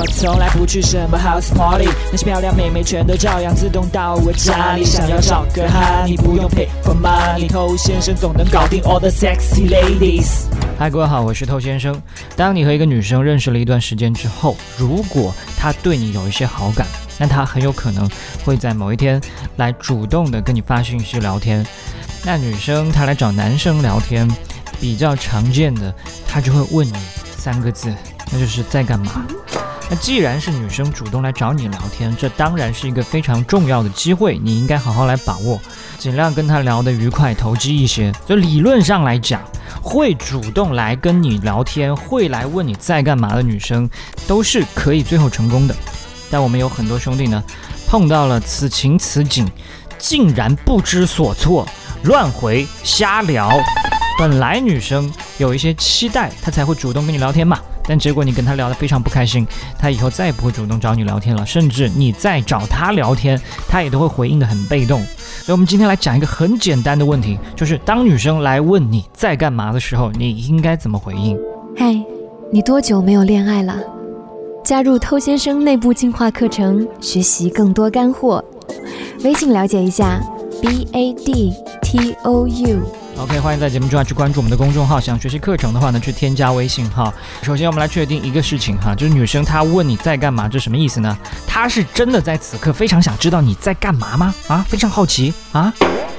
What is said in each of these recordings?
我从来不去什么 house party，那些漂亮妹妹全都照样自动到我家里。想要找个哈，你不用 pay for money，偷先生总能搞定 all the sexy ladies。嗨，各位好，我是透先生。当你和一个女生认识了一段时间之后，如果她对你有一些好感，那她很有可能会在某一天来主动的跟你发信息聊天。那女生她来找男生聊天，比较常见的，她就会问你三个字，那就是在干嘛。那既然是女生主动来找你聊天，这当然是一个非常重要的机会，你应该好好来把握，尽量跟她聊得愉快、投机一些。就理论上来讲，会主动来跟你聊天、会来问你在干嘛的女生，都是可以最后成功的。但我们有很多兄弟呢，碰到了此情此景，竟然不知所措，乱回、瞎聊。本来女生有一些期待，她才会主动跟你聊天嘛。但结果你跟她聊得非常不开心，她以后再也不会主动找你聊天了，甚至你再找她聊天，她也都会回应得很被动。所以，我们今天来讲一个很简单的问题，就是当女生来问你在干嘛的时候，你应该怎么回应？嗨，你多久没有恋爱了？加入偷先生内部进化课程，学习更多干货。微信了解一下，b a d t o u。OK，欢迎在节目之外去关注我们的公众号。想学习课程的话呢，去添加微信号。首先，我们来确定一个事情哈，就是女生她问你在干嘛，这什么意思呢？她是真的在此刻非常想知道你在干嘛吗？啊，非常好奇啊？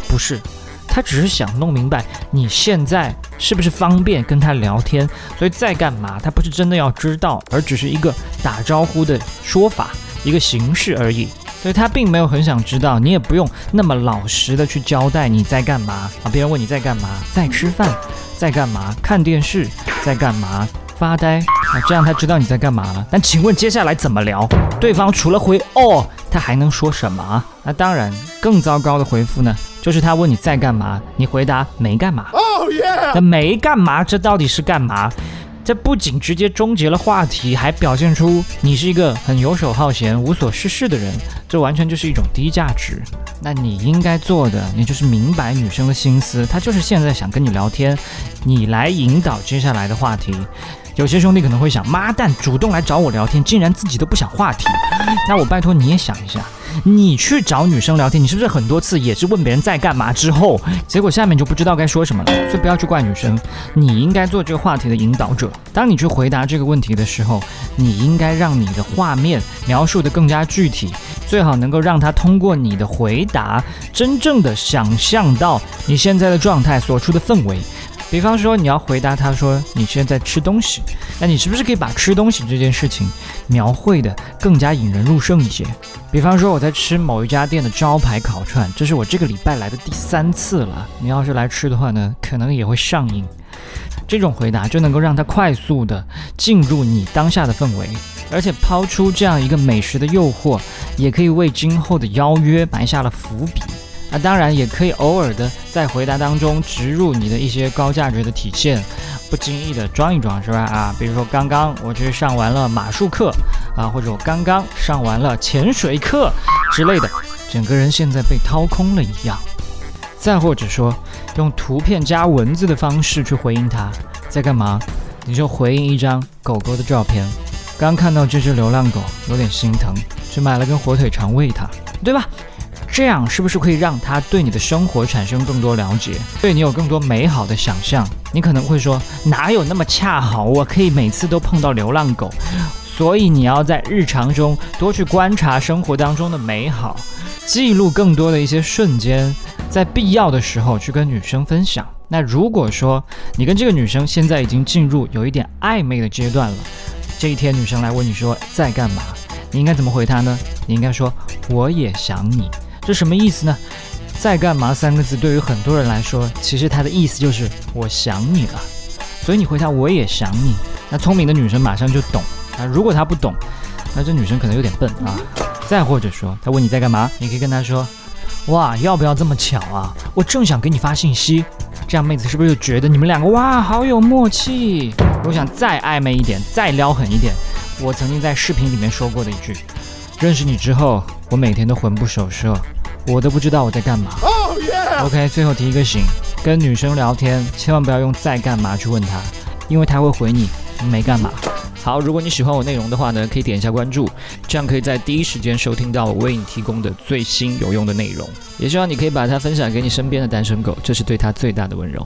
不是，她只是想弄明白你现在是不是方便跟她聊天，所以在干嘛，她不是真的要知道，而只是一个打招呼的说法，一个形式而已。所以他并没有很想知道，你也不用那么老实的去交代你在干嘛啊。别人问你在干嘛，在吃饭，在干嘛，看电视，在干嘛，发呆啊，这样他知道你在干嘛了。但请问接下来怎么聊？对方除了回哦，他还能说什么啊？那当然，更糟糕的回复呢，就是他问你在干嘛，你回答没干嘛。哦耶！那没干嘛，这到底是干嘛？这不仅直接终结了话题，还表现出你是一个很游手好闲、无所事事的人，这完全就是一种低价值。那你应该做的，你就是明白女生的心思，她就是现在想跟你聊天，你来引导接下来的话题。有些兄弟可能会想，妈蛋，主动来找我聊天，竟然自己都不想话题。那我拜托你也想一下，你去找女生聊天，你是不是很多次也是问别人在干嘛之后，结果下面就不知道该说什么了？所以不要去怪女生，你应该做这个话题的引导者。当你去回答这个问题的时候，你应该让你的画面描述的更加具体，最好能够让他通过你的回答，真正的想象到你现在的状态所处的氛围。比方说，你要回答他说你现在吃东西，那你是不是可以把吃东西这件事情描绘的更加引人入胜一些？比方说，我在吃某一家店的招牌烤串，这是我这个礼拜来的第三次了。你要是来吃的话呢，可能也会上瘾。这种回答就能够让他快速的进入你当下的氛围，而且抛出这样一个美食的诱惑，也可以为今后的邀约埋下了伏笔。那当然也可以偶尔的在回答当中植入你的一些高价值的体现，不经意的装一装，是吧？啊，比如说刚刚我去上完了马术课啊，或者我刚刚上完了潜水课之类的，整个人现在被掏空了一样。再或者说用图片加文字的方式去回应他在干嘛，你就回应一张狗狗的照片。刚看到这只流浪狗，有点心疼，去买了根火腿肠喂它，对吧？这样是不是可以让他对你的生活产生更多了解，对你有更多美好的想象？你可能会说，哪有那么恰好，我可以每次都碰到流浪狗？所以你要在日常中多去观察生活当中的美好，记录更多的一些瞬间，在必要的时候去跟女生分享。那如果说你跟这个女生现在已经进入有一点暧昧的阶段了，这一天女生来问你说在干嘛，你应该怎么回她呢？你应该说我也想你。这什么意思呢？在干嘛三个字对于很多人来说，其实它的意思就是我想你了。所以你回答我也想你，那聪明的女生马上就懂啊。如果她不懂，那这女生可能有点笨啊。再或者说，她问你在干嘛，你可以跟她说，哇，要不要这么巧啊？我正想给你发信息。这样妹子是不是就觉得你们两个哇好有默契？我想再暧昧一点，再撩狠一点。我曾经在视频里面说过的一句，认识你之后，我每天都魂不守舍。我都不知道我在干嘛。OK，最后提一个醒，跟女生聊天千万不要用在干嘛去问她，因为她会回你没干嘛。好，如果你喜欢我内容的话呢，可以点一下关注，这样可以在第一时间收听到我为你提供的最新有用的内容。也希望你可以把它分享给你身边的单身狗，这是对他最大的温柔。